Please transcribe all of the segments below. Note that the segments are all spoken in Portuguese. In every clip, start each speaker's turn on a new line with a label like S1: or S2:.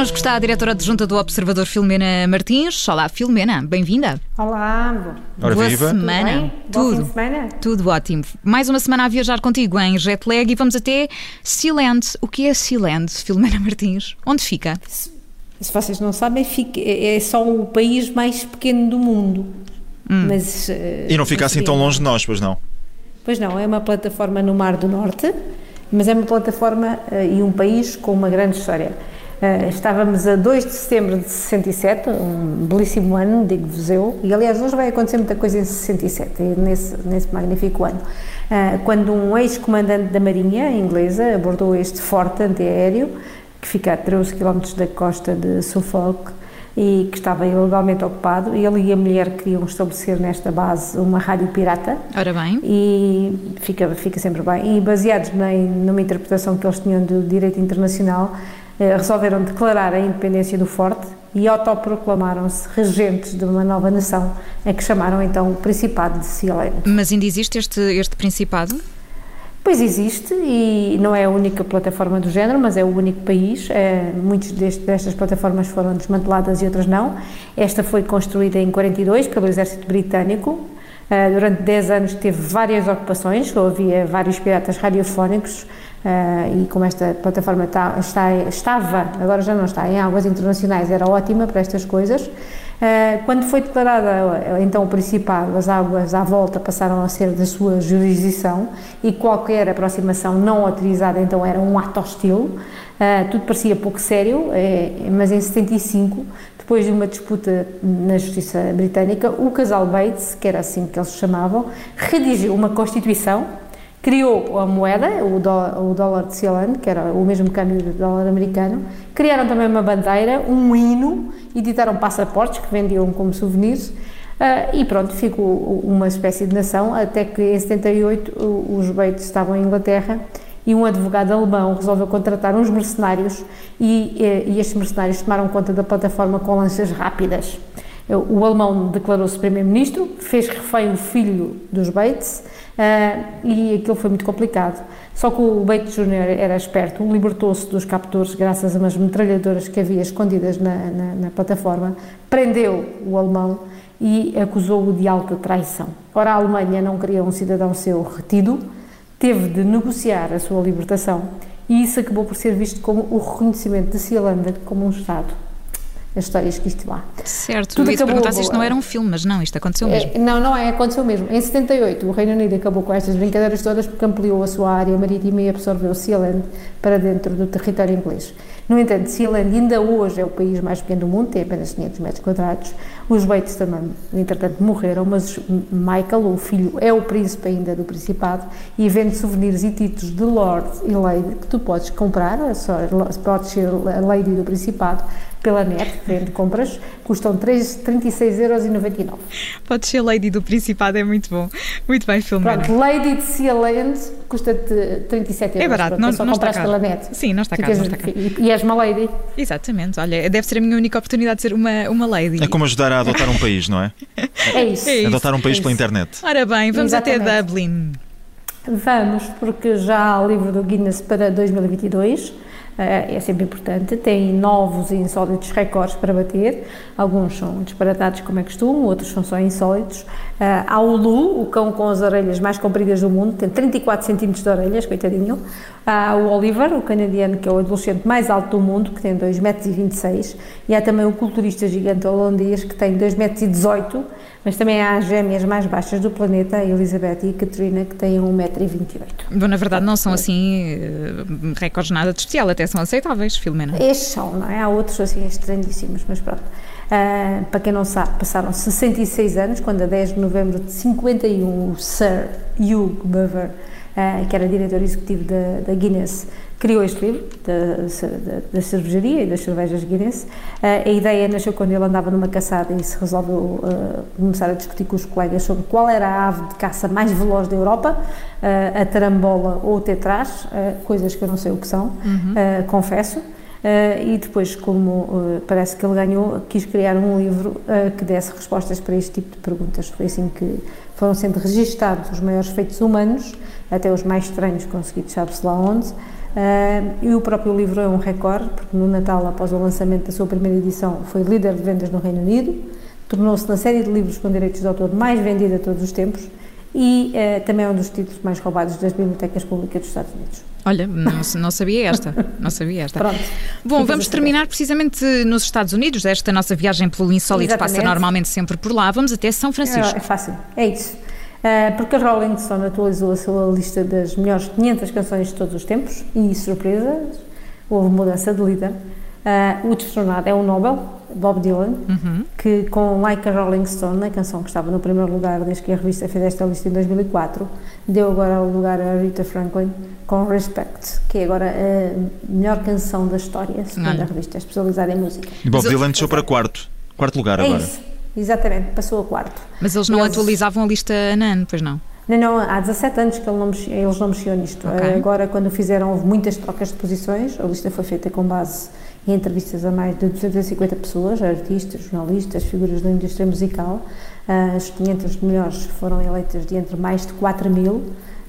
S1: Connosco está a diretora adjunta do Observador Filomena Martins. Olá, Filomena, bem-vinda.
S2: Olá,
S3: Ora,
S1: Boa
S3: viva.
S1: semana.
S2: Tudo
S1: Tudo.
S2: semana?
S1: Tudo ótimo. Mais uma semana a viajar contigo em jet lag e vamos até Sealand. O que é Sealand, Filomena Martins? Onde fica?
S2: se vocês não sabem, fica- é só o país mais pequeno do mundo. Mas, eh,
S3: E não fica
S2: mas
S3: assim
S2: sim.
S3: tão longe de nós, pois não?
S2: Pois não, é uma plataforma no Mar do Norte, mas é uma plataforma eh, e um país com uma grande história. Eh, estávamos a 2 de setembro de 67, um belíssimo ano, digo-vos eu, e aliás hoje vai acontecer muita coisa em 67, e nesse, nesse magnífico ano, Eh, quando um ex-comandante da Marinha inglesa abordou este forte antiaéreo, que fica a 13 km da costa de Suffolk, e que estava ilegalmente ocupado, ele e a mulher queriam estabelecer nesta base uma rádio pirata,
S1: Ora bem,
S2: e fica, fica sempre bem. E baseados em, numa interpretação que eles tinham do direito internacional, resolveram declarar a independência do forte e autoproclamaram-se regentes de uma nova nação, a que chamaram então o Principado de Sealand.
S1: mas ainda existe este, este Principado?
S2: Pois existe e não é a única plataforma do género, mas é o único país. Eh, muitas destas plataformas foram desmanteladas e outras não. Esta foi construída em 42 pelo exército britânico. Eh, durante 10 anos teve várias ocupações, havia vários piratas radiofónicos eh, e como esta plataforma tá- está, estava, agora já não está, em águas internacionais, era ótima para estas coisas. Uh, Quando foi declarada uh, então o Principado, as águas à volta passaram a ser da sua jurisdição e qualquer aproximação não autorizada então era um ato hostil. Uh, Tudo parecia pouco sério, eh, mas em 75, depois de uma disputa na justiça britânica, o casal Bates, que era assim que eles chamavam, redigiu uma constituição criou a moeda, o dólar, o dólar de Sealand, que era o mesmo câmbio do dólar americano, criaram também uma bandeira, um hino, editaram passaportes que vendiam como souvenirs, ah, e pronto, ficou uma espécie de nação, até que em 78 o- os Bates estavam em Inglaterra e um advogado alemão resolveu contratar uns mercenários e, e estes mercenários tomaram conta da plataforma com lanças rápidas. O alemão declarou-se primeiro-ministro, fez refém o filho dos Bates ah, e aquilo foi muito complicado. Só que o Bates Jr. era esperto, libertou-se dos captores graças a umas metralhadoras que havia escondidas na, na- na plataforma, prendeu o alemão e acusou-o de alta traição. Ora, a Alemanha não queria um cidadão seu retido, teve de negociar a sua libertação e isso acabou por ser visto como o reconhecimento de Sealanda como um Estado. As histórias que isto lá.
S1: Certo,
S2: Tudo acabou
S1: perguntar se isto não era um filme, mas não, isto aconteceu mesmo.
S2: É, não, não é, aconteceu mesmo. Em 78, o Reino Unido acabou com estas brincadeiras todas porque ampliou a sua área marítima e absorveu Sealand para dentro do território inglês. No entanto, Sealand ainda hoje é o país mais pequeno do mundo, tem apenas 500 metros quadrados. Os Bates também, entretanto, morreram, mas Michael, o filho, é o príncipe ainda do Principado e vende souvenirs e títulos de Lord e Lady que tu podes comprar, é só, podes ser a Lady do Principado pela net, vende compras, custam 3 36,99€.
S1: Pode ser Lady do Principado, é muito bom. Muito bem, Filomena.
S2: Pronto, Lady de Sealand custa-te 37 euros.
S1: É barato,
S2: pronto,
S1: não,
S2: é só
S1: não está caro.
S2: pela net.
S1: Sim, não está caro, não está caro.
S2: E, e és uma lady.
S1: Exatamente, olha, deve ser a minha única oportunidade de ser uma, uma lady.
S3: É como ajudar a adotar um país, não é?
S2: É isso.
S1: É isso.
S3: Adotar um país
S2: é
S3: pela internet.
S1: Ora bem, vamos até
S2: Exatamente.
S1: Dublin.
S2: Vamos, porque já há o livro do Guinness para 2022. Eh, É sempre importante, tem novos e insólitos recordes para bater. Alguns são disparatados, como é costume, outros são só insólitos. Eh, Há o Lu, o cão com as orelhas mais compridas do mundo, tem 34 centímetros de orelhas, coitadinho. Há o Oliver, o canadiano, que é o adolescente mais alto do mundo, que tem 2,26 metros. E há também o culturista gigante holandês, que tem 2,18 metros. Mas também há as gêmeas mais baixas do planeta, a Elizabeth e a Katrina, que têm 1,28m.
S1: Bom, na verdade, não são assim eh, recordes nada de especial, até são aceitáveis, Filomena.
S2: Estes são, não é? Há outros assim estranhíssimos, mas pronto. Ah, para quem não sabe, passaram 66 anos, quando a 10 de novembro de 51 o Sir Hugh Beaver, que era diretor executivo da, da Guinness, criou este livro da, da, da cervejaria e das cervejas Guinness. Ah, a ideia nasceu quando ele andava numa caçada e se resolveu ah, começar a discutir com os colegas sobre qual era a ave de caça mais veloz da Europa, a tarambola ou o tetraz, coisas que eu não sei o que são, ah, confesso. Uh, e depois, como uh, parece que ele ganhou, quis criar um livro uh, que desse respostas para este tipo de perguntas. Foi assim que foram sendo registados os maiores feitos humanos, até os mais estranhos conseguidos, sabe-se lá onde, Uh, e o próprio livro é um recorde, porque no Natal, após o lançamento da sua primeira edição, foi líder de vendas no Reino Unido, tornou-se na série de livros com direitos de autor mais vendida de todos os tempos e uh, também é um dos títulos mais roubados das bibliotecas públicas dos Estados Unidos.
S1: Olha, não, não, sabia esta, não sabia esta.
S2: Pronto.
S1: Bom, vamos terminar precisamente nos Estados Unidos, esta nossa viagem pelo insólito passa normalmente sempre por lá, vamos até São Francisco.
S2: É, é fácil, é isso. Uh, porque a Rolling Stone atualizou a sua lista das melhores 500 canções de todos os tempos e, surpresa, houve mudança de líder. Uh, o destronado é o Nobel, Bob Dylan, uhum. que com Like a Rolling Stone, a canção que estava no primeiro lugar desde que a revista fez esta lista em 2004, deu agora o lugar a Rita Franklin com Respect, que é agora a melhor canção da história, segundo a revista especializada em música.
S3: E Bob Dylan desceu para quarto, quarto lugar
S2: é
S3: agora.
S2: Isso. Exatamente, passou a quarto.
S1: Mas eles não eles... atualizavam a lista ano, pois não?
S2: Não, não, há 17 anos que ele não mexia, eles não mexiam nisto. Okay. Agora, quando fizeram, houve muitas trocas de posições, a lista foi feita com base entrevistas a mais de 250 pessoas, artistas, jornalistas, figuras da indústria musical. Ah, as 500 melhores foram eleitas de entre mais de 4 mil.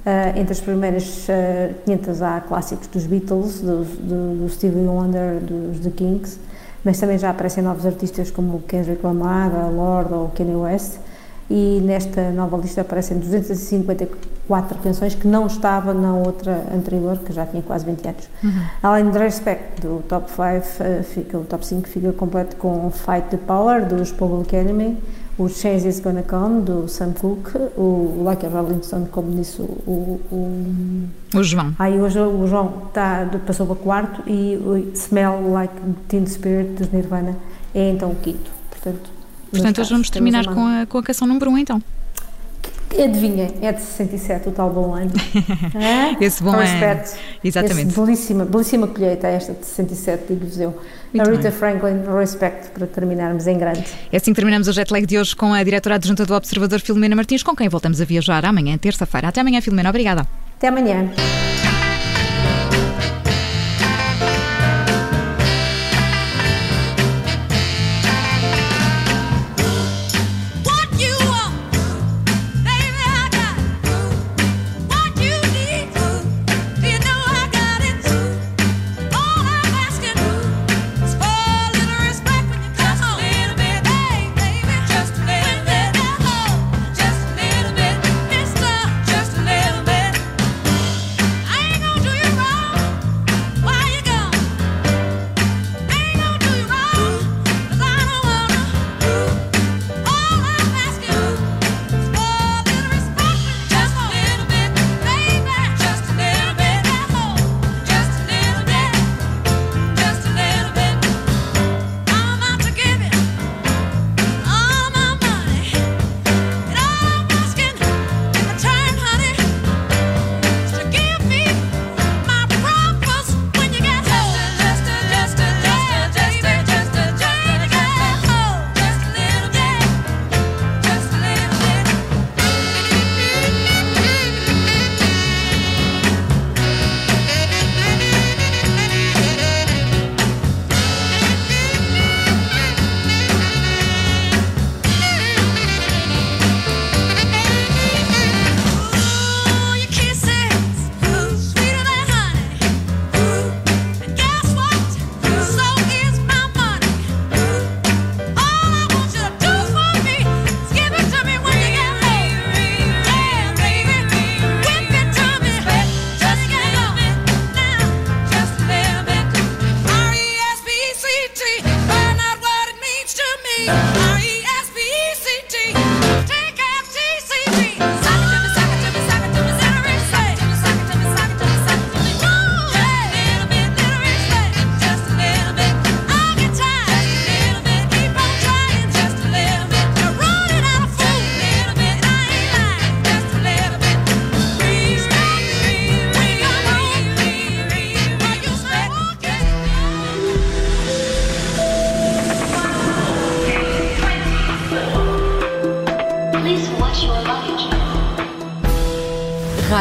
S2: Uh, entre as primeiras uh, 500 há clássicos dos Beatles, do, do, do Stevie Wonder, dos The Kings, mas também já aparecem novos artistas como Kendrick Lamar, a Lorde ou Kanye West e nesta nova lista aparecem 254 canções que não estavam na outra anterior, que já tinha quase 20 anos. Uhum. Além do Respect, do top 5, uh, fica, o top 5 fica completo com Fight the Power, dos Public Enemy, o Change is Gonna Come, do Sam Cooke, o Like a Rolling Stone, como disse o...
S1: O, o João.
S2: Aí hoje o João tá, passou para o quarto e o Smell Like Teen Spirit, dos Nirvana, é então o quinto. Portanto,
S1: Portanto, hoje vamos terminar com a, com a canção número 1 um, então.
S2: Adivinha, é de 67 o tal bom ano.
S1: É? Esse bom ano. Exatamente.
S2: Esse belíssima, belíssima colheita esta de 67, digo-vos eu. Muito a Rita bem. Franklin, Respect, para terminarmos em grande.
S1: É assim que terminamos o jet lag de hoje com a diretora adjunta do Observador Filomena Martins, com quem voltamos a viajar amanhã, terça-feira. Até amanhã, Filomena. Obrigada.
S2: Até amanhã.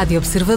S1: Rádio Observador.